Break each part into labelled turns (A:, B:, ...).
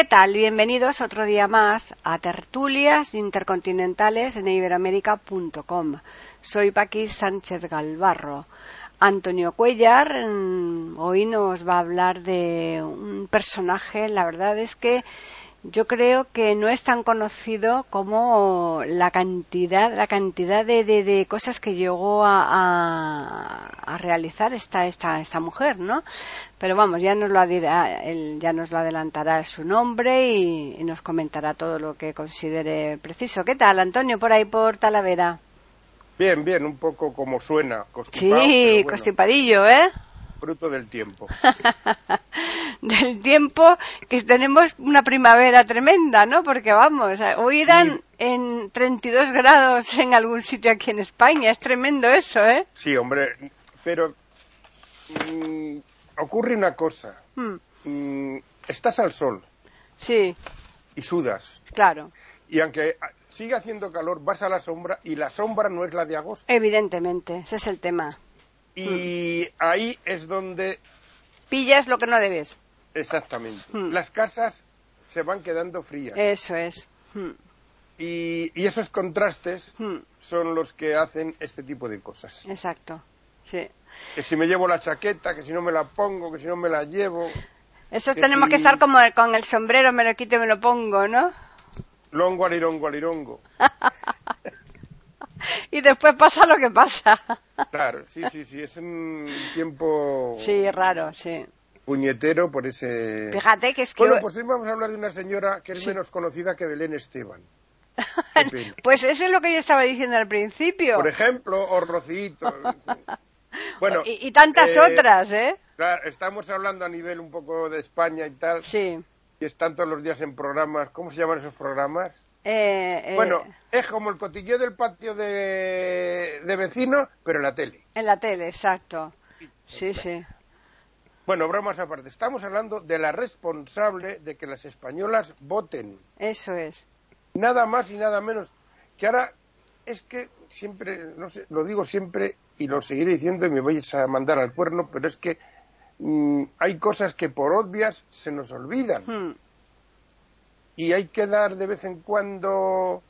A: ¿Qué tal? Bienvenidos otro día más a Tertulias Intercontinentales en iberoamérica.com. Soy Paquis Sánchez Galvarro. Antonio Cuellar mm, hoy nos va a hablar de un personaje, la verdad es que yo creo que no es tan conocido como la cantidad, la cantidad de, de, cosas que llegó a, a, realizar esta, esta, esta mujer, ¿no? Pero vamos, ya nos lo, ya nos lo adelantará su nombre y, y, nos comentará todo lo que considere preciso. ¿Qué tal, Antonio, por ahí por Talavera?
B: Bien, bien, un poco como suena.
A: Sí, bueno, constipadillo, ¿eh?
B: Fruto del tiempo.
A: del tiempo que tenemos una primavera tremenda, ¿no? Porque vamos, hoy dan sí. en 32 grados en algún sitio aquí en España. Es tremendo eso, ¿eh?
B: Sí, hombre, pero mmm, ocurre una cosa. Mm. Mm, estás al sol.
A: Sí.
B: Y sudas.
A: Claro.
B: Y aunque sigue haciendo calor, vas a la sombra y la sombra no es la de agosto.
A: Evidentemente, ese es el tema.
B: Y mm. ahí es donde...
A: Pillas lo que no debes.
B: Exactamente. Mm. Las casas se van quedando frías.
A: Eso es. Mm.
B: Y, y, esos contrastes son los que hacen este tipo de cosas.
A: Exacto. Sí.
B: Que si me llevo la chaqueta, que si no me la pongo, que si no me la llevo.
A: Eso tenemos si... que estar como con el sombrero, me lo quito y me lo pongo, ¿no?
B: Longo alirongo alirongo.
A: y después pasa lo que pasa.
B: Claro, sí, sí, sí, es un tiempo...
A: Sí, raro, sí.
B: Puñetero por ese...
A: Fíjate que es que...
B: Bueno, pues hoy vamos a hablar de una señora que es sí. menos conocida que Belén Esteban.
A: pues eso es lo que yo estaba diciendo al principio.
B: Por ejemplo, o Rocito. bueno,
A: y, y tantas eh, otras, ¿eh?
B: Claro, estamos hablando a nivel un poco de España y tal.
A: Sí.
B: Y están todos los días en programas. ¿Cómo se llaman esos programas?
A: Eh, eh,
B: bueno, es como el cotilleo del patio de, de vecinos, pero en la tele.
A: En la tele, exacto. Sí, sí.
B: Bueno, bromas aparte. Estamos hablando de la responsable de que las españolas voten.
A: Eso es.
B: Nada más y nada menos. Que ahora es que siempre, no sé, lo digo siempre y lo seguiré diciendo y me vais a mandar al cuerno, pero es que mmm, hay cosas que por obvias se nos olvidan.
A: Hmm
B: y hay que dar de vez en cuando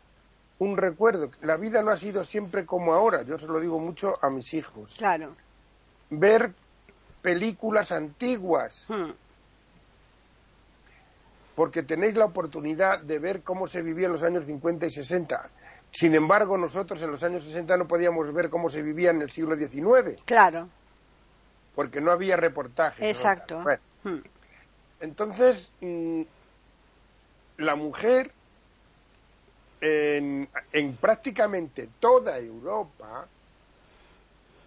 B: un recuerdo. La vida no ha sido siempre como ahora, yo se lo digo mucho a mis hijos.
A: Claro.
B: Ver películas antiguas.
A: Hmm.
B: Porque tenéis la oportunidad de ver cómo se vivía en los años 50 y 60. Sin embargo, nosotros en los años 60 no podíamos ver cómo se vivía en el siglo XIX.
A: Claro.
B: Porque no había reportajes.
A: Exacto.
B: ¿no? Bueno,
A: hmm.
B: Entonces, mmm, la mujer en, en, prácticamente toda Europa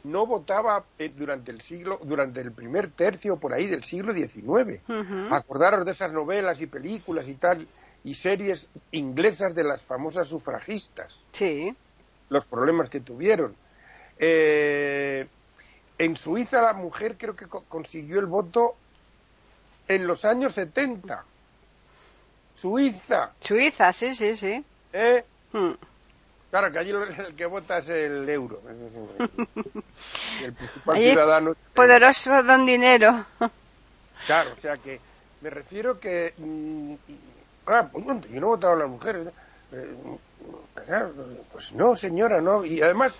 B: no votaba durante el siglo, durante el primer tercio por ahí del siglo XIX.
A: Uh -huh.
B: Acordaros de esas novelas y películas y tal y series inglesas de las famosas sufragistas.
A: Sí.
B: Los problemas que tuvieron. Eh, en Suiza la mujer creo que co consiguió el voto en los años 70. Suiza.
A: Suiza, sí, sí, sí.
B: ¿Eh?
A: Hmm.
B: Claro, que allí el que vota es el euro. el principal
A: allí
B: ciudadano. Es el...
A: Poderoso don dinero.
B: Claro, o sea que me refiero que. Mmm, ah, pues, yo no he votado a las mujeres. Eh, pues no, señora, no. Y además,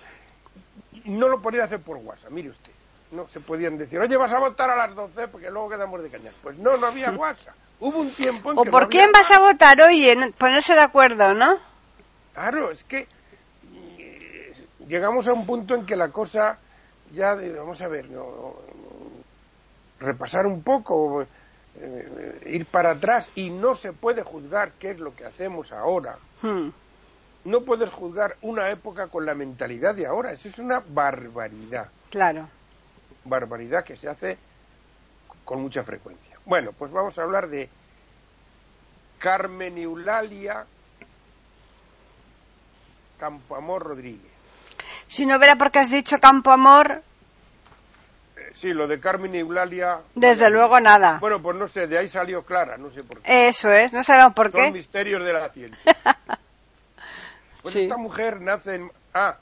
B: no lo podía hacer por WhatsApp, mire usted. No se podían decir, oye, vas a votar a las 12 porque luego quedamos de cañar. Pues no, no había WhatsApp. Hubo un tiempo en
A: ¿O
B: que
A: por
B: no
A: quién
B: había
A: vas a votar? Oye, ponerse de acuerdo, ¿no?
B: Claro, es que llegamos a un punto en que la cosa ya, de, vamos a ver, no, repasar un poco, eh, ir para atrás y no se puede juzgar qué es lo que hacemos ahora.
A: Hmm.
B: No puedes juzgar una época con la mentalidad de ahora, eso es una barbaridad.
A: Claro.
B: Barbaridad que se hace con mucha frecuencia. Bueno, pues vamos a hablar de Carmen Eulalia Campoamor Rodríguez.
A: Si no hubiera porque has dicho Campo Amor,
B: Eh, sí, lo de Carmen y Eulalia.
A: desde
B: vaya,
A: luego nada.
B: Bueno, pues no sé, de ahí salió Clara, no sé por qué.
A: Eso es, no sabemos por
B: Son
A: qué.
B: misterios de la ciencia. Pues
A: Sí.
B: esta mujer nace en... Ah,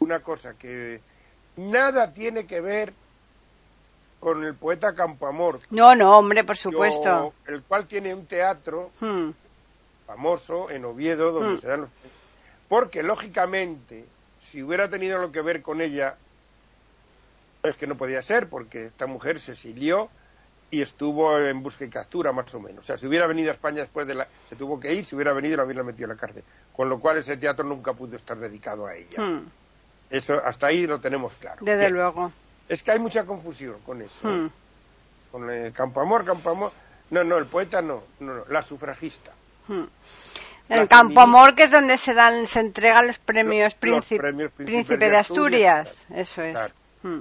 B: una cosa que nada tiene que ver con el poeta Campoamor,
A: No, no, hombre, por supuesto.
B: yo- el cual tiene un teatro
A: Hmm,
B: famoso en Oviedo donde
A: Mm.
B: se dan los... Porque, lógicamente, si hubiera tenido lo que ver con ella, es que no podía ser, porque esta mujer se exilió y estuvo en busca y captura, más o menos. O sea, si hubiera venido a España después de la... Se tuvo que ir, si hubiera venido, la hubiera metido en la cárcel. Con lo cual ese teatro nunca pudo estar dedicado a ella.
A: hmm,
B: Eso, hasta ahí lo tenemos claro.
A: desde
B: Bien.
A: luego.
B: Es que hay mucha confusión con eso. ¿eh?
A: Hmm,
B: Con el Campoamor, Campoamor... No, no, el poeta no, no, no, la sufragista.
A: hmm.
B: La
A: El Campo
B: feminista-
A: Amor, que es donde se dan, se entregan los premios,
B: Los- los
A: príncipe,
B: premios Príncipes
A: Príncipe
B: de Asturias,
A: Asturias. Eso es.
B: Claro.
A: Hmm.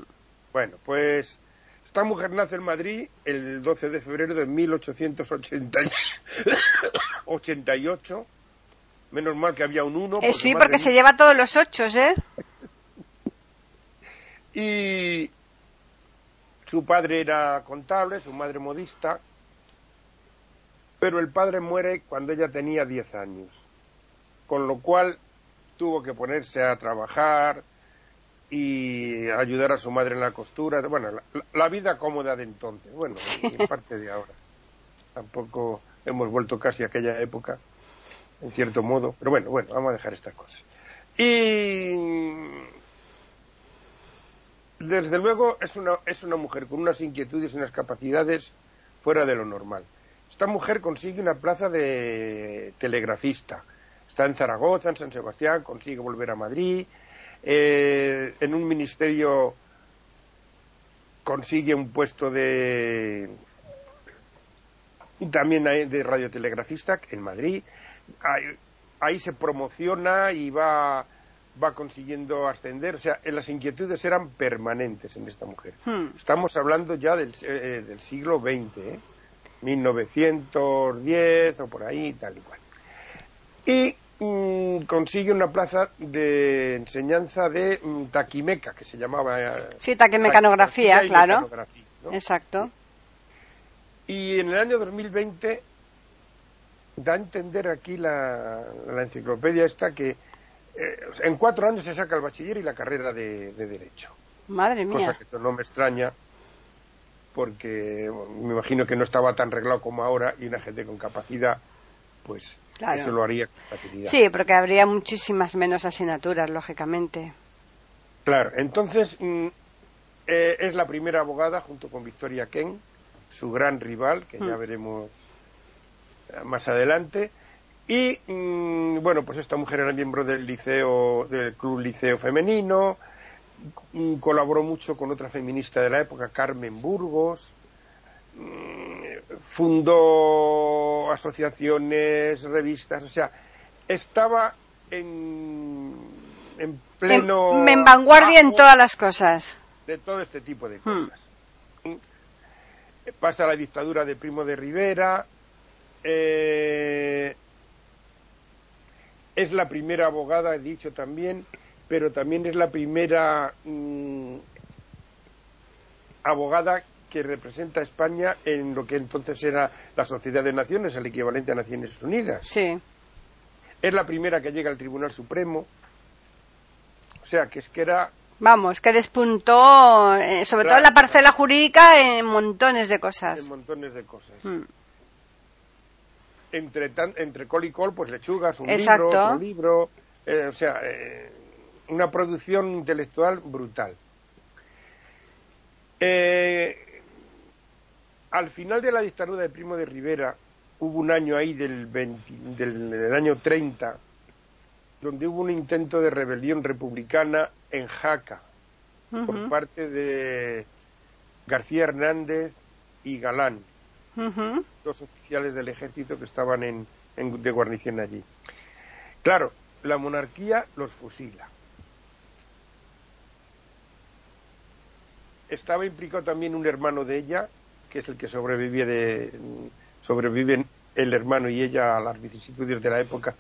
B: Bueno, pues esta mujer nace en Madrid el 12 de febrero de 1888. Menos mal que había un 1.
A: Eh, sí, porque se lleva todos los ochos, ¿eh?
B: Y su padre era contable, su madre modista, pero el padre muere cuando ella tenía 10 años, con lo cual tuvo que ponerse a trabajar y ayudar a su madre en la costura, bueno, la, la vida cómoda de entonces, bueno, y en parte de ahora. Tampoco hemos vuelto casi a aquella época, en cierto modo, pero bueno, bueno, vamos a dejar estas cosas. Y desde luego es una, es una mujer con unas inquietudes y unas capacidades fuera de lo normal. Esta mujer consigue una plaza de telegrafista. Está en Zaragoza, en San Sebastián, consigue volver a Madrid. eh, en un ministerio consigue un puesto de también de radiotelegrafista en Madrid. Ahí, ahí se promociona y va va consiguiendo ascender, o sea, las inquietudes eran permanentes en esta mujer.
A: Hmm.
B: Estamos hablando ya del, eh, del siglo XX, ¿eh? 1910 o por ahí, tal y cual. Y mm, consigue una plaza de enseñanza de mm, taquimeca, que se llamaba... eh,
A: Sí, taquimecanografía,
B: y
A: claro.
B: mecanografía, ¿no?
A: Exacto.
B: Y en el año 2020 da a entender aquí la, la enciclopedia esta que eh, en cuatro años se saca el bachiller y la carrera de, de Derecho.
A: Madre
B: Cosa
A: mía.
B: que no me extraña porque me imagino que no estaba tan reglado como ahora y una gente con capacidad pues
A: Claro.
B: eso lo haría con facilidad.
A: Sí, porque habría muchísimas menos asignaturas, lógicamente.
B: Claro, entonces mm, eh, es la primera abogada junto con Victoria Ken, su gran rival, que ya
A: Mm.
B: veremos eh, más adelante. Y mm, bueno, pues esta mujer era miembro del liceo, del club liceo femenino, colaboró mucho con otra feminista de la época, Carmen Burgos, mm, fundó asociaciones, revistas, o sea, estaba en, en pleno
A: en, en vanguardia en todas las cosas.
B: de todo este tipo de
A: Hmm.
B: cosas. Pasa la dictadura de Primo de Rivera, eh, es la primera abogada, he dicho también, pero también es la primera mm, abogada que representa a España en lo que entonces era la Sociedad de Naciones, el equivalente a Naciones Unidas.
A: Sí.
B: Es la primera que llega al Tribunal Supremo. O sea, que es que era
A: Vamos, que despuntó, eh, sobre todo en la parcela jurídica, en montones de cosas.
B: en montones de cosas.
A: Mm.
B: entre tan, entre col y col, pues lechugas, un
A: Exacto.
B: libro, otro libro, eh, o sea, eh, una producción intelectual brutal. Eh, al final de la dictadura de Primo de Rivera, hubo un año ahí del, 20 del, del año 30, donde hubo un intento de rebelión republicana en Jaca, por parte de García Hernández y Galán dos oficiales del ejército que estaban en, en- de guarnición allí. Claro, la monarquía los fusila. Estaba implicado también un hermano de ella, que es el que sobrevive de sobreviven el hermano y ella a las vicisitudes de la época,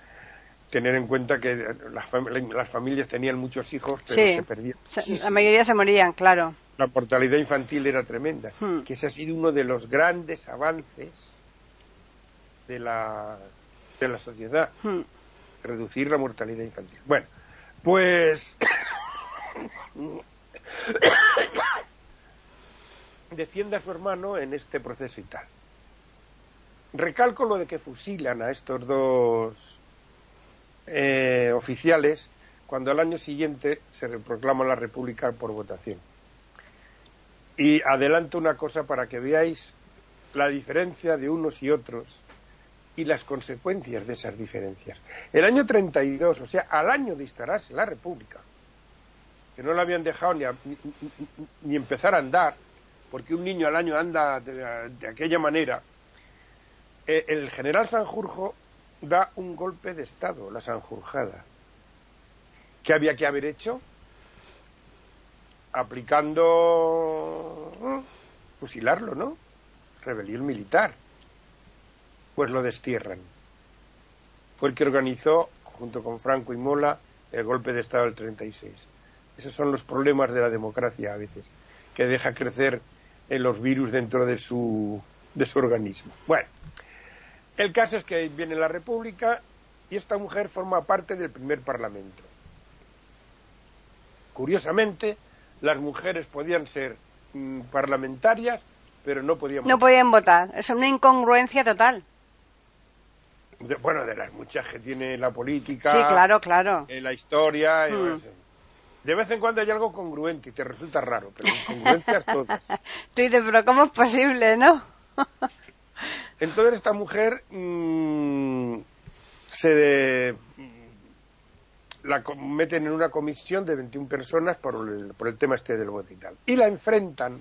B: tener en cuenta que las, fam- las familias tenían muchos hijos, pero
A: Sí.
B: se perdían.
A: La mayoría se morían, claro.
B: La mortalidad infantil era tremenda.
A: Hmm.
B: Que ese ha sido uno de los grandes avances de la, de la sociedad,
A: Hmm.
B: reducir la mortalidad infantil. Bueno, pues defiende a su hermano en este proceso y tal. Recalco lo de que fusilan a estos dos eh, oficiales cuando al año siguiente se proclama la República por votación. Y adelanto una cosa para que veáis la diferencia de unos y otros y las consecuencias de esas diferencias. El año 32, o sea, al año de instalarse la República, que no la habían dejado ni, a- ni- ni- ni empezar a andar, porque un niño al año anda de, aquella manera, eh, el general Sanjurjo da un golpe de Estado, la Sanjurjada. ¿Qué había que haber hecho? Aplicando eh, fusilarlo, ¿no? Rebelión militar. Pues lo destierran. Fue el que organizó, junto con Franco y Mola, el golpe de Estado del 36. Esos son los problemas de la democracia a veces, que deja crecer en los virus dentro de su, de su organismo. Bueno, el caso es que viene la República y esta mujer forma parte del primer Parlamento. Curiosamente, las mujeres podían ser mm, parlamentarias, pero no podían
A: No
B: votar.
A: podían votar. Es una incongruencia total.
B: De- bueno, de las muchas que tiene la política,
A: Sí, claro, claro.
B: eh, la historia. eh,
A: Mm.
B: De vez en cuando hay algo congruente y te resulta raro, pero incongruencias todas.
A: Tú dices, pero ¿cómo es posible, no?
B: Entonces esta mujer mm, se de- mm, la meten en una comisión de 21 personas por el, por el tema este del voto y tal. Y la enfrentan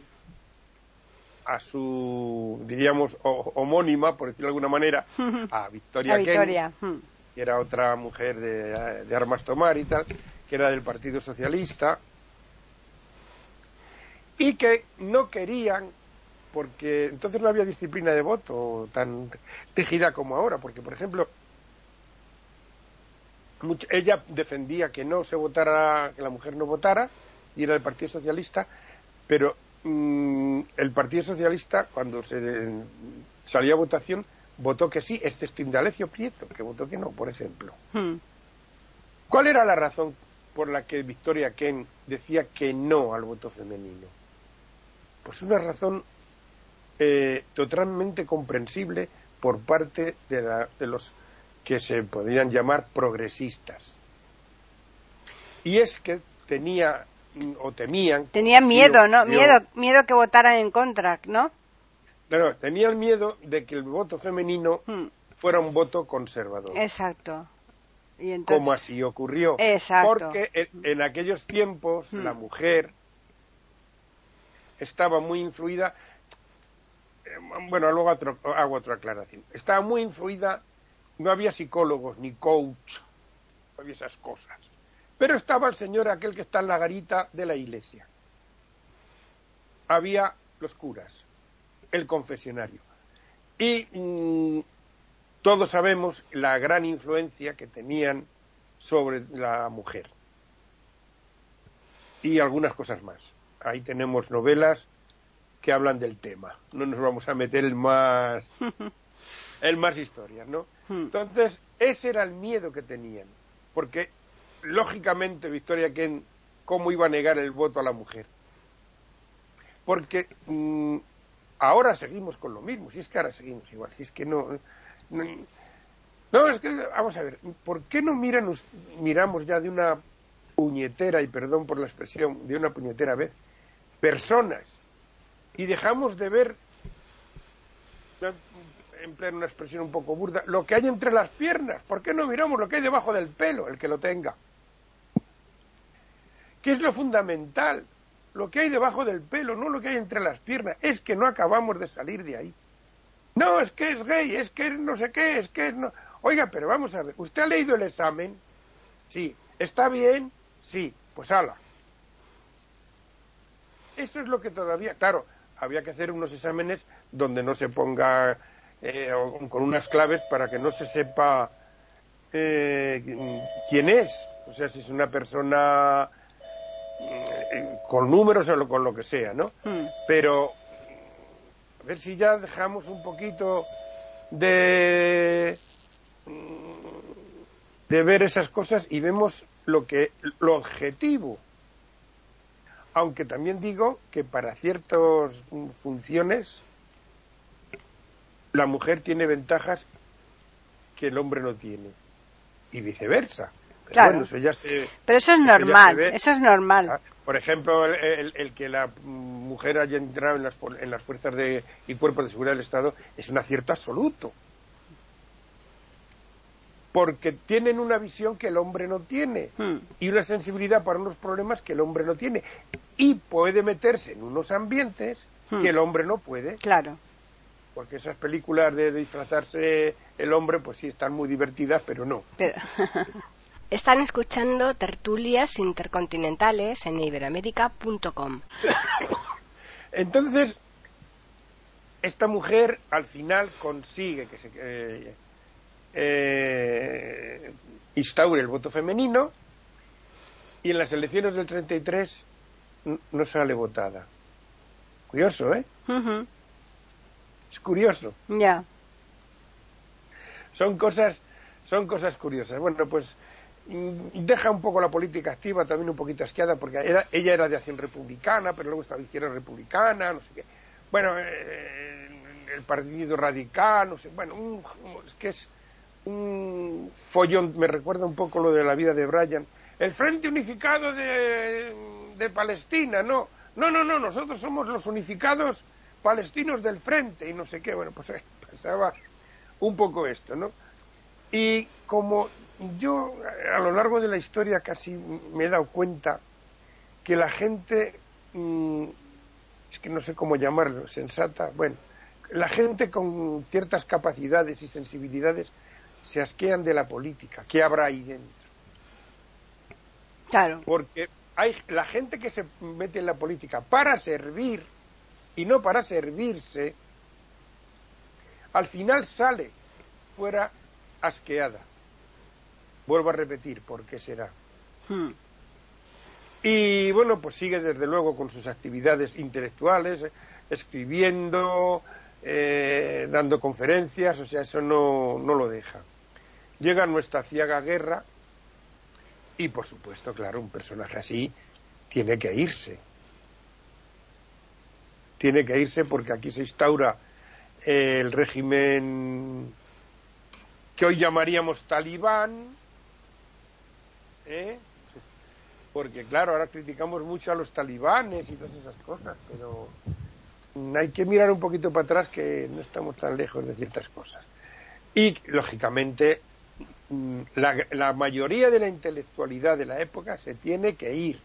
B: a su, diríamos, o- homónima, por decirlo de alguna manera, a Victoria
A: victoria. Hmm.
B: que era otra mujer de, de armas tomar y tal, que era del Partido Socialista, y que no querían, porque entonces no había disciplina de voto tan tejida como ahora, porque por ejemplo, ella defendía que no se votara, que la mujer no votara, y era del Partido Socialista, pero mm, el Partido Socialista, cuando se salió a votación, votó que sí, excepto Indalecio Prieto, que votó que no, por ejemplo.
A: Hmm.
B: ¿Cuál era la razón por la que Victoria Ken decía que no al voto femenino? Pues una razón eh, totalmente comprensible por parte de, la- de los que se podrían llamar progresistas. Y es que tenía o temían.
A: Tenía
B: sí,
A: miedo, ¿no? Miedo, miedo que votaran en contra, ¿no?
B: Claro, tenían miedo de que el voto femenino
A: Hmm.
B: fuera un voto conservador.
A: Exacto. Y entonces,
B: como así ocurrió.
A: Exacto.
B: Porque en, en aquellos tiempos
A: Hmm.
B: la mujer estaba muy influida. eh, Bueno, luego otro- hago otra aclaración. Estaba muy influida, no había psicólogos ni coach, no había esas cosas. Pero estaba el señor aquel que está en la garita de la iglesia. Había los curas, el confesionario. Y mm, todos sabemos la gran influencia que tenían sobre la mujer. Y algunas cosas más. Ahí tenemos novelas que hablan del tema. No nos vamos a meter el más el más historias, ¿no?
A: Hmm.
B: Entonces, ese era el miedo que tenían, porque lógicamente Victoria Ken cómo iba a negar el voto a la mujer. Porque mm, ahora seguimos con lo mismo, si es que ahora seguimos igual, si es que no no, es que vamos a ver, ¿por qué no miran, miramos ya de una puñetera y perdón por la expresión, de una puñetera vez personas y dejamos de ver emplear una expresión un poco burda, lo que hay entre las piernas. ¿Por qué no miramos lo que hay debajo del pelo, el que lo tenga? ¿Qué es lo fundamental? Lo que hay debajo del pelo, no lo que hay entre las piernas. Es que no acabamos de salir de ahí. No, es que es gay, es que es no sé qué, es que es no. Oiga, pero vamos a ver, ¿usted ha leído el examen? Sí. ¿Está bien? Sí. Pues ala. Eso es lo que todavía, claro, había que hacer unos exámenes donde no se ponga eh, con unas claves para que no se sepa eh, quién es. O sea, si es una persona eh, con números o con lo que sea, ¿no?
A: Mm.
B: Pero a ver si ya dejamos un poquito de de ver esas cosas y vemos lo que lo objetivo. Aunque también digo que para ciertas funciones la mujer tiene ventajas que el hombre no tiene. Y viceversa Pero
A: Claro.
B: bueno, eso ya se-
A: Pero eso es
B: Eso
A: normal, eso es normal.
B: Ah, Por ejemplo, el, el- el que la mujer haya entrado en las, pol- en las fuerzas de, y cuerpos de seguridad del Estado es un acierto absoluto. Porque tienen una visión que el hombre no tiene
A: Mm.
B: y una sensibilidad para unos problemas que el hombre no tiene. Y puede meterse en unos ambientes
A: Hmm.
B: que el hombre no puede.
A: Claro.
B: Porque esas películas de disfrazarse el hombre, pues sí, están muy divertidas, pero no.
A: Pero...
C: Están escuchando tertulias intercontinentales en iberamérica.com.
B: Entonces, esta mujer al final consigue que se eh, eh, instaure el voto femenino y en las elecciones del 33 n- no sale votada. Curioso, ¿eh? Es curioso.
A: Ya.
B: Son cosas, son cosas curiosas. Bueno, pues deja un poco la política activa, también un poquito asqueada, porque era, ella era de acción republicana, pero luego estaba izquierda republicana, no sé qué. Bueno, eh, el Partido Radical, no sé, bueno, un- es que es un follón, me recuerda un poco lo de la vida de Brian. El Frente Unificado de, de Palestina, no, no, no, no, nosotros somos los unificados palestinos del Frente y no sé qué, bueno, pues eh, pasaba un poco esto, ¿no? Y como yo a lo largo de la historia casi me he dado cuenta que la gente, mm, es que no sé cómo llamarlo, sensata, bueno, la gente con ciertas capacidades y sensibilidades se asquean de la política. ¿Qué habrá ahí dentro?
A: Claro.
B: Porque hay la gente que se mete en la política para servir y no para servirse, al final sale fuera asqueada. Vuelvo a repetir, ¿por qué será?
A: Mm.
B: Y bueno, pues sigue desde luego con sus actividades intelectuales, escribiendo, eh, dando conferencias, o sea, eso no, no lo deja. Llega nuestra ciaga guerra y, por supuesto, claro, un personaje así tiene que irse. Tiene que irse porque aquí se instaura el régimen que hoy llamaríamos talibán, ¿eh? porque claro, ahora criticamos mucho a los talibanes y todas esas cosas, pero hay que mirar un poquito para atrás que no estamos tan lejos de ciertas cosas. Y, lógicamente, mm, la, la mayoría de la intelectualidad de la época se tiene que ir.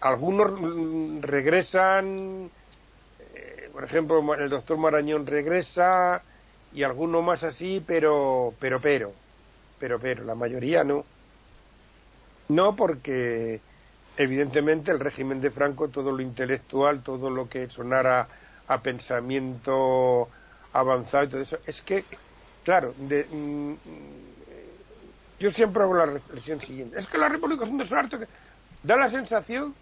B: Algunos mm, regresan, por ejemplo, el doctor Marañón regresa y alguno más así, pero, pero, pero pero pero la mayoría no. No porque evidentemente el régimen de Franco todo lo intelectual todo lo que sonara a pensamiento avanzado y todo eso es que claro de, mm, yo siempre hago la reflexión siguiente. Es que la República es un desastre. Que da la sensación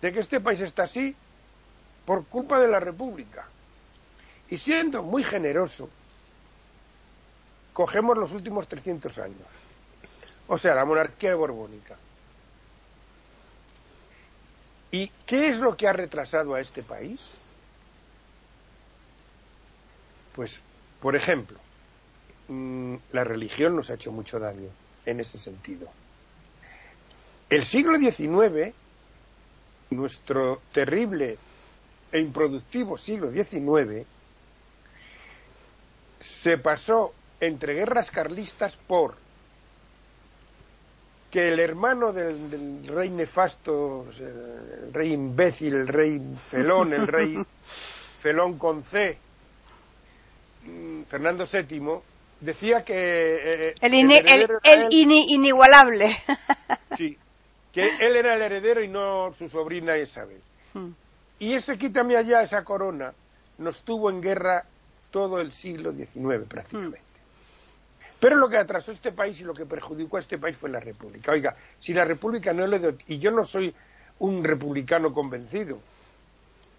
B: de que este país está así por culpa de la República y siendo muy generoso cogemos los últimos 300 años. O sea, la monarquía borbónica. ¿Y qué es lo que ha retrasado a este país? Pues, por ejemplo, mm, la religión nos ha hecho mucho daño en ese sentido. El siglo XIX, nuestro terrible e improductivo siglo XIX, se pasó entre guerras carlistas por que el hermano del, del rey nefasto, el rey imbécil, el rey felón, el rey felón con C, mm, Fernando VII, decía que eh,
A: El, ini- el- inigualable.
B: Sí, que él era el heredero y no su sobrina Isabel.
A: Mm.
B: Y ese quítame allá, esa corona, nos tuvo en guerra todo el siglo XIX prácticamente. Pero lo que atrasó este país y lo que perjudicó a este país fue la República. Oiga, si la República no le... dio Y yo no soy un republicano convencido,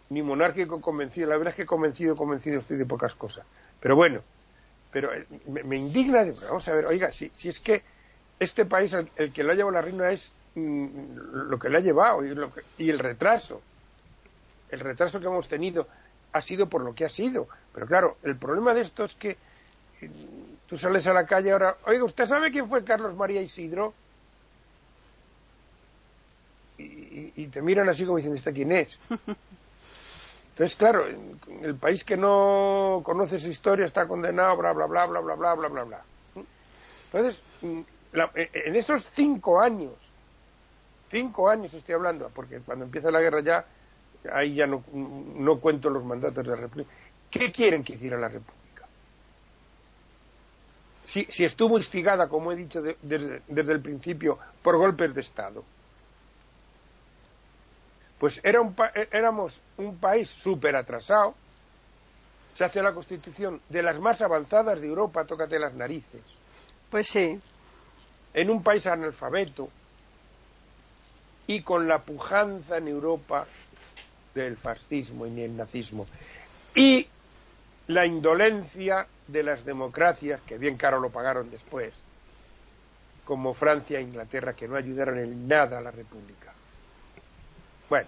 B: ni monárquico convencido. La verdad es que convencido, convencido estoy de pocas cosas. Pero bueno, pero eh, me, indigna, de, vamos a ver, oiga, si, si es que este país, el, que lo ha llevado la reina es mm, lo que le ha llevado y, y el retraso. El retraso que hemos tenido ha sido por lo que ha sido. Pero claro, el problema de esto es que eh, tú sales a la calle ahora, oiga, ¿usted sabe quién fue Carlos María Isidro? Y, y te miran así como diciendo, ¿esta quién es? Entonces, claro, el país que no conoce su historia está condenado, bla, bla, bla, bla, bla, bla, bla, bla, bla. Entonces, mm, e, en esos cinco años, cinco años estoy hablando, porque cuando empieza la guerra ya, ahí ya no, no cuento los mandatos de la República. ¿Qué quieren que hiciera la República? Si, si estuvo instigada, como he dicho desde, desde el principio, por golpes de Estado pues era un e, éramos un país súper atrasado. Se hace la constitución de las más avanzadas de Europa, tócate las narices.
A: Pues sí.
B: En un país analfabeto y con la pujanza en Europa del fascismo y el nazismo. Y la indolencia de las democracias, que bien caro lo pagaron después, como Francia e Inglaterra, que no ayudaron en nada a la República. Bueno,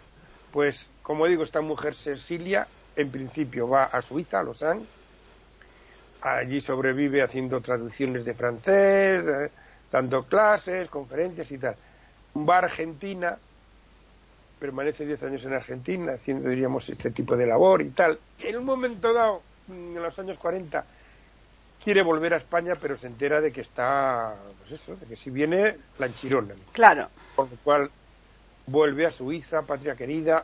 B: pues como digo, esta mujer Cecilia en principio va a Suiza, a Lausanne, allí sobrevive haciendo traducciones de francés, eh, dando clases, conferencias y tal. Va a Argentina, permanece 10 años en Argentina haciendo, diríamos, este tipo de labor y tal. En un momento dado, en los años 40, quiere volver a España, pero se entera de que está, pues eso, de que si viene, la enchirona.
A: Claro.
B: Por lo cual vuelve a Suiza, patria querida,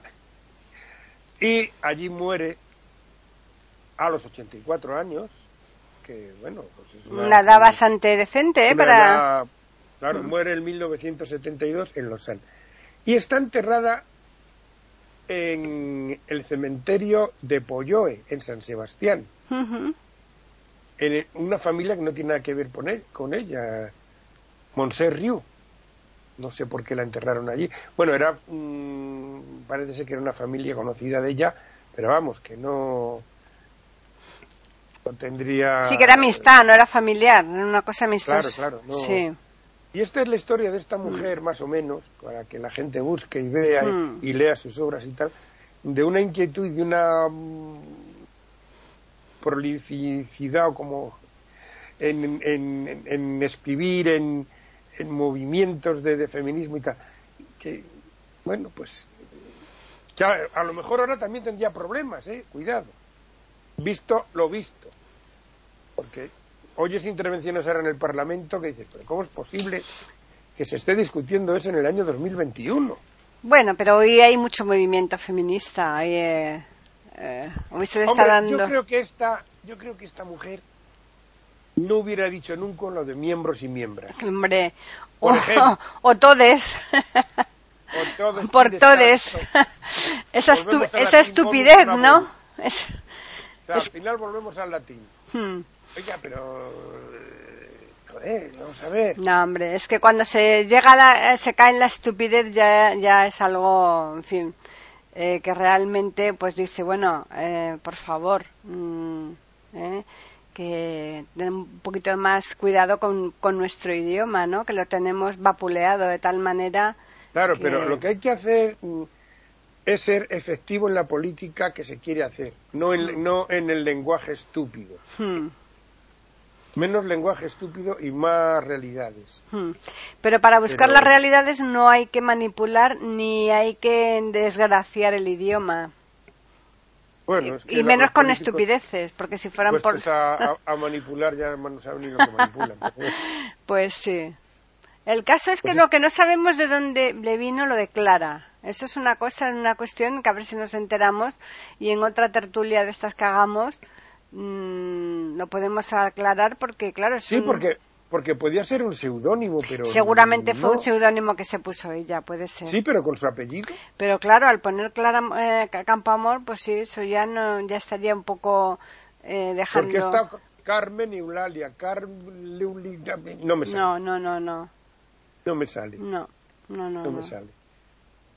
B: y allí muere a los 84 años, que bueno, pues es
A: una, edad bastante decente, ¿eh? Para...
B: claro, mm. muere en 1972 en Lausanne. Y está enterrada en el cementerio de Polloe, en San Sebastián. En una familia que no tiene nada que ver con ella, Riu no sé por qué la enterraron allí. Bueno, era, mm, parece ser que era una familia conocida de ella, pero vamos, que no, no tendría...
A: Sí, que era amistad, no era familiar, era una cosa amistosa.
B: Claro, claro. Sí. Y esta es la historia de esta mujer, más o menos, para que la gente busque y vea y, hmm. lea sus obras y tal, de una inquietud y de una mm, prolificidad o como en, en, en escribir, en, en movimientos de, feminismo y tal, que, bueno, pues ya, a lo mejor ahora también tendría problemas, ¿eh? Cuidado. Visto lo visto. Porque oyes intervenciones ahora en el Parlamento que dices, pero ¿cómo es posible que se esté discutiendo eso en el año 2021?
A: Bueno, pero hoy hay mucho movimiento feminista. Hay, eh, eh, hoy se le está dando...
B: Yo creo que esta, yo creo que esta mujer no hubiera dicho nunca lo de miembros y miembros.
A: Hombre, o, todes. Por todes. esa, esa estupidez, ¿no?
B: al final volvemos al latín. Hmm. Oiga, pero... Joder, vamos a ver.
A: No, hombre, es que cuando se llega se cae en la estupidez ya, ya es algo, en fin, eh, que realmente pues dice, bueno, eh, por favor, mm, eh, que tener un poquito más cuidado con, con, nuestro idioma, ¿no? Que lo tenemos vapuleado de tal manera.
B: Claro, pero lo que hay que hacer mm, es ser efectivo en la política que se quiere hacer, no en, hmm. no en el lenguaje estúpido. Hmm. Menos lenguaje estúpido y más realidades.
A: Hmm. Pero para buscar las realidades no hay que manipular ni hay que desgraciar el idioma y, menos con estupideces, porque si fueran
B: por... A, a, manipular ya no saben ni lo que manipulan.
A: pues sí. El caso es que pues lo que no sabemos de dónde le vino lo declara. Eso es una cosa, una cuestión que a ver si nos enteramos y en otra tertulia de estas que hagamos mmm, lo podemos aclarar porque, claro, es
B: Sí, porque porque podía ser un seudónimo, pero...
A: Seguramente fue un seudónimo que se puso ella, puede ser.
B: Sí, pero con su apellido.
A: Pero claro, al poner Clara eh, Campoamor, pues sí, eso ya, no, ya estaría un poco eh, dejando...
B: Porque está Carmen Eulalia, Carmen no me sale.
A: No, no, no, no.
B: No me sale.
A: No, no, no. No,
B: me sale.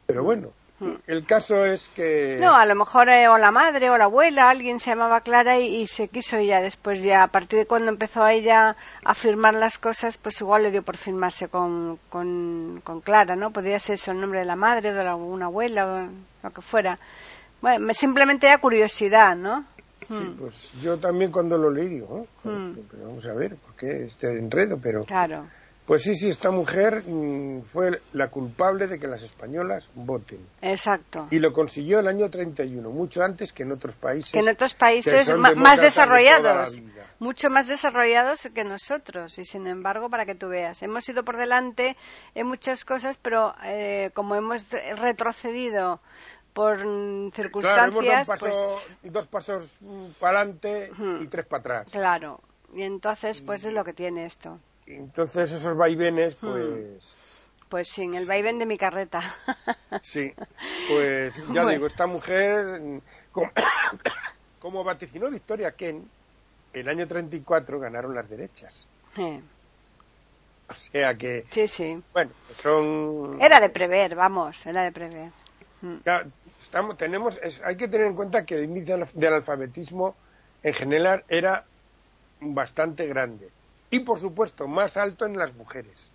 B: Pero bueno, hmm. el caso es que...
A: No, a lo mejor eh, o la madre o la abuela, alguien se llamaba Clara y, se quiso ella después ya, a partir de cuando empezó ella a firmar las cosas, pues igual le dio por firmarse con, con, con Clara, ¿no? Podría ser eso el nombre de la madre o de una abuela o lo que fuera. Bueno, simplemente era curiosidad, ¿no?
B: Sí, hmm. pues yo también cuando lo leí digo, hmm. vamos a ver, ¿por qué este enredo? Pero,
A: claro.
B: Pues sí, sí, esta mujer mm, fue la culpable de que las españolas voten.
A: Exacto.
B: Y lo consiguió el año 31, mucho antes que en otros países.
A: Que en otros países más desarrollados, mucho más desarrollados que nosotros. Y sin embargo, para que tú veas, hemos ido por delante en muchas cosas, pero eh, como hemos retrocedido por circunstancias.
B: Claro,
A: pues...
B: dos pasos para adelante y tres para atrás.
A: Claro, y entonces, pues es lo que tiene esto.
B: Entonces, esos vaivenes, pues.
A: Pues sin el vaivén de mi carreta.
B: sí, pues ya digo, esta mujer, como, vaticinó Victoria Ken, el año 34 ganaron las derechas. O sea que.
A: Sí, sí.
B: Bueno, son.
A: Era de prever, vamos, era de prever.
B: Ya, estamos, tenemos, hay que tener en cuenta que el índice del alfabetismo en general era bastante grande y, por supuesto, más alto en las mujeres.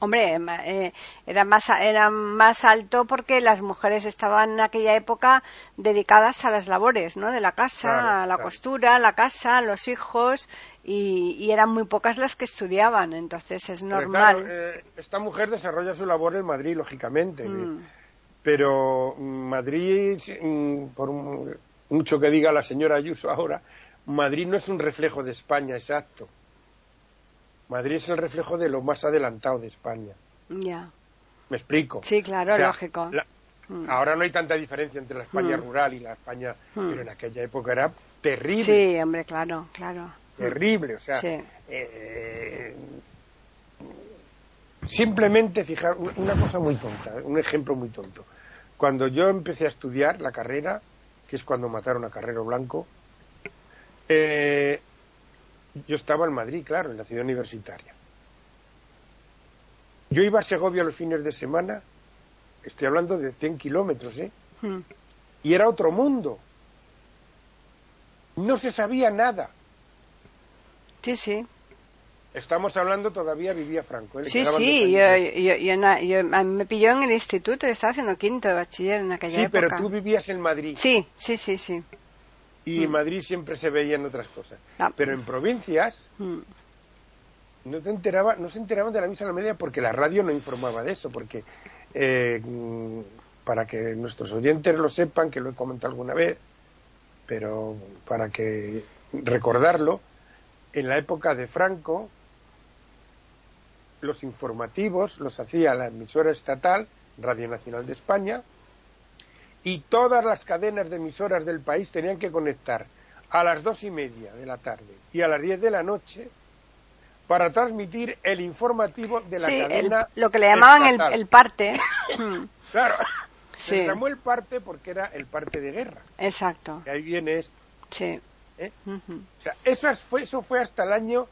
A: Hombre, eh, era, más, era más alto porque las mujeres estaban en aquella época dedicadas a las labores, ¿no? De la casa, a la costura, la casa, los hijos, y, eran muy pocas las que estudiaban, entonces es normal.
B: Eh, esta mujer desarrolla su labor en Madrid, lógicamente. Mm pero Madrid, mm, por mucho que diga la señora Ayuso ahora, Madrid no es un reflejo de España exacto. Madrid es el reflejo de lo más adelantado de España.
A: Ya.
B: ¿Me explico?
A: Sí, claro, lógico.
B: Mm. Ahora no hay tanta diferencia entre la España mm. rural y la España, pero en aquella época era terrible.
A: Sí, hombre, claro, claro.
B: Terrible, o sea, eh, Simplemente, fijar, una cosa muy tonta, un ejemplo muy tonto. Cuando yo empecé a estudiar la carrera, que es cuando mataron a Carrero Blanco, eh, yo estaba en Madrid, claro, en la ciudad universitaria. Yo iba a Segovia los fines de semana, estoy hablando de 100 kilómetros, ¿eh? Hmm. Y era otro mundo. No se sabía nada.
A: Sí, sí.
B: Estamos hablando, todavía vivía Franco. ¿eh?
A: Sí, sí, yo, yo, me pilló en el instituto, yo estaba haciendo quinto de bachiller en aquella
B: época. Sí, pero tú vivías en Madrid.
A: Sí, sí, sí, sí.
B: Y en mm. Madrid siempre se veían otras cosas. Ah. Pero en provincias mm. no, te enteraba, no se enteraban de la misa a la media porque la radio no informaba de eso, porque eh, para que nuestros oyentes lo sepan, que lo he comentado alguna vez, pero para que recordarlo, en la época de Franco, los informativos los hacía la emisora estatal, Radio Nacional de España, y todas las cadenas de emisoras del país tenían que conectar a las dos y media de la tarde y a las diez de la noche para transmitir el informativo de la cadena.
A: lo que le llamaban el, parte.
B: claro. Se llamó el parte porque era el parte de guerra.
A: Exacto.
B: Y ahí viene esto.
A: Sí.
B: ¿Eh? O sea, eso fue, eso fue hasta el año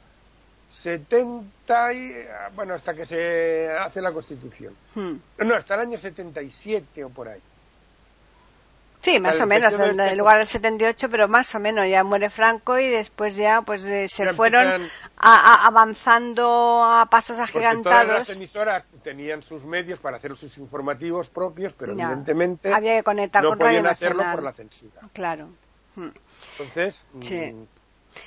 B: 70 y, bueno, hasta que se hace la Constitución. Hmm. No, hasta el año 77 o por ahí.
A: Sí, más o menos, en lugar del 78, pero más o menos, ya muere Franco y después ya pues eh, se fueron avanzando a pasos agigantados. Todas
B: las emisoras tenían sus medios para hacer sus informativos propios, pero evidentemente
A: había que conectar
B: no
A: con
B: podían hacerlo por la censura.
A: Claro.
B: Hmm. Entonces,
A: sí.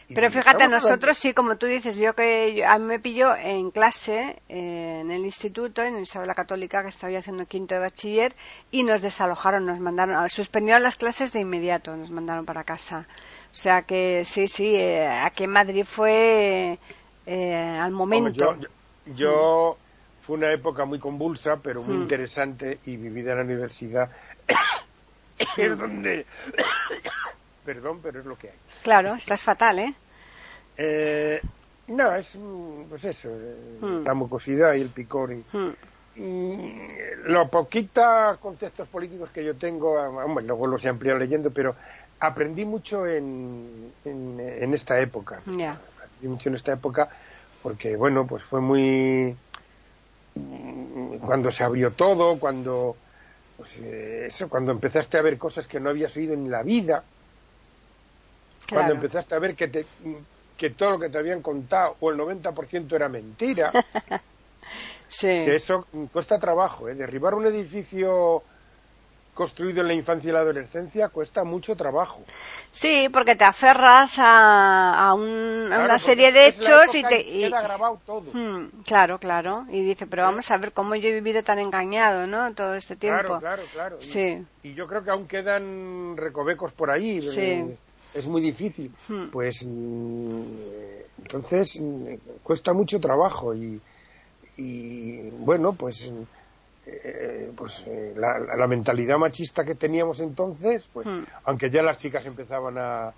A: Mm, pero fíjate, nosotros sí, como tú dices, yo que a mí me pilló en clase eh, en el instituto, en Isabel Católica, que estaba yo haciendo quinto de bachiller, y nos desalojaron, nos mandaron, suspendieron las clases de inmediato, nos mandaron para casa. O sea que sí, sí, eh, aquí en Madrid fue eh, al momento.
B: yo, fue una época muy convulsa, pero muy hmm. interesante, y vivida en la universidad, es donde perdón, pero es lo que hay.
A: Claro, estás fatal, ¿eh?
B: eh no, es pues eso, eh, hmm. la mucosidad y el picor. Y, hmm. lo poquita conceptos políticos que yo tengo, hombre, luego los he ampliado leyendo, pero aprendí mucho en, en, esta época. Aprendí mucho en esta época porque, bueno, pues fue muy... Cuando se abrió todo, cuando... Pues, eh, eso, cuando empezaste a ver cosas que no habías oído en la vida, cuando empezaste a ver que, te, que todo lo que te habían contado o el 90% era mentira,
A: sí.
B: que eso cuesta trabajo, ¿eh? derribar un edificio construido en la infancia y la adolescencia cuesta mucho trabajo.
A: Sí, porque te aferras a, una serie de hechos y te...
B: Y, grabado todo.
A: Hmm, claro, claro. Y dice, pero vamos a ver cómo yo he vivido tan engañado, ¿no? Todo este tiempo.
B: Claro, claro, claro.
A: Sí.
B: Y, yo creo que aún quedan recovecos por ahí.
A: Sí.
B: Es muy difícil. Hmm. Pues mm, entonces mm, cuesta mucho trabajo y, y bueno, pues eh, pues eh, la, mentalidad machista que teníamos entonces, pues hmm. aunque ya las chicas empezaban a,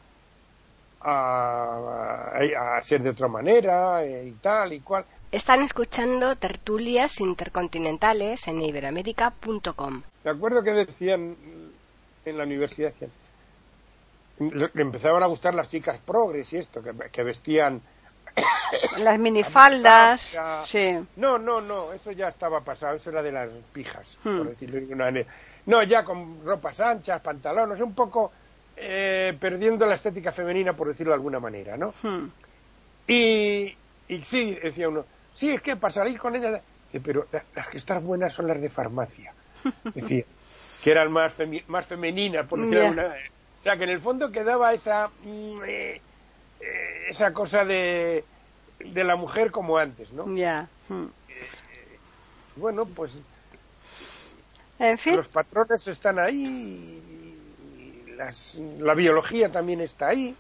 B: a, ser de otra manera eh, y tal y cual.
C: Están escuchando tertulias intercontinentales en iberamérica.com.
B: Me acuerdo que decían en la universidad que le empezaban a gustar las chicas progres y esto, que vestían
A: las minifaldas, sí.
B: No, no, no, eso ya estaba pasado, eso era de las pijas, por hmm. decirlo de una manera. No, ya con ropas anchas, pantalones, un poco eh, perdiendo la estética femenina, por decirlo de alguna manera, ¿no? Hmm. Y, y sí, decía uno, sí, es que para salir con ella, pero las que están buenas son las de farmacia. Decía, que eran más, más femeninas, por decirlo de alguna manera. O sea, que en el fondo quedaba esa... Mm, eh, eh, esa cosa de, de la mujer como antes, ¿no?
A: Ya.
B: Hmm. bueno, pues.
A: En fin.
B: Los patrones están ahí, y las, la biología también está ahí,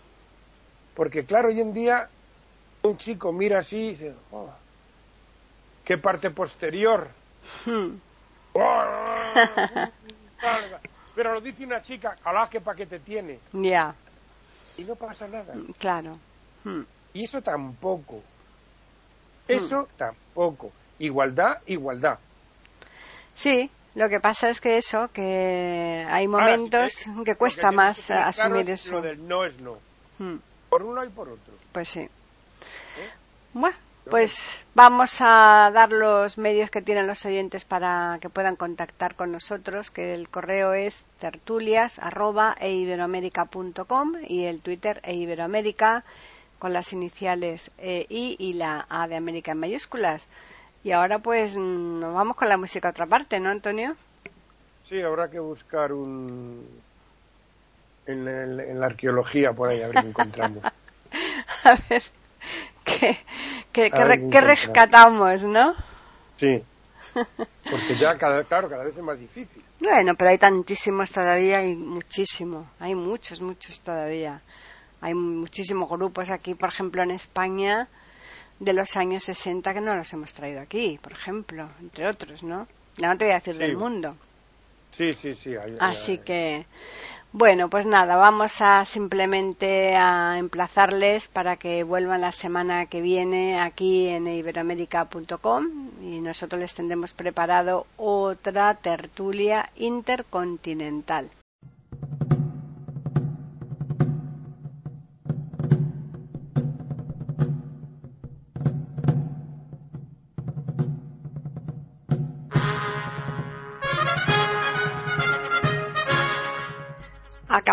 B: porque claro, hoy en día un chico mira así y dice, oh, ¿qué parte posterior? Hmm. Pero lo dice una chica, alá, qué paquete tiene.
A: Ya
B: y no pasa nada. Mm,
A: claro.
B: Mm. Y eso tampoco. Eso tampoco. Igualdad, igualdad.
A: Sí, lo que pasa es que eso, que hay momentos que, cuesta más asumir eso.
B: Lo del no es no. Por uno y por otro.
A: Pues sí. ¿Eh? Bueno, pues vamos a dar los medios que tienen los oyentes para que puedan contactar con nosotros, que el correo es tertulias@eiberoamerica.com y el Twitter eiberoamerica con las iniciales e, I y la A de América en mayúsculas. Y ahora pues nos vamos con la música a otra parte, ¿no, Antonio?
B: Sí, habrá que buscar un en, en la arqueología por ahí a ver qué encontramos.
A: a ver qué que, rescatamos, ¿no?
B: Sí. Porque ya, cada, claro, cada vez es más difícil.
A: Bueno, pero hay tantísimos todavía, hay muchísimo, hay muchos, muchos todavía. Hay muchísimos grupos aquí, por ejemplo, en España, de los años 60 que no los hemos traído aquí, por ejemplo, entre otros, ¿no? no te voy a decir del mundo.
B: Sí, sí, sí.
A: Así que, bueno, pues nada, vamos a simplemente a emplazarles para que vuelvan la semana que viene aquí en iberoamérica.com y nosotros les tendremos preparado otra tertulia intercontinental.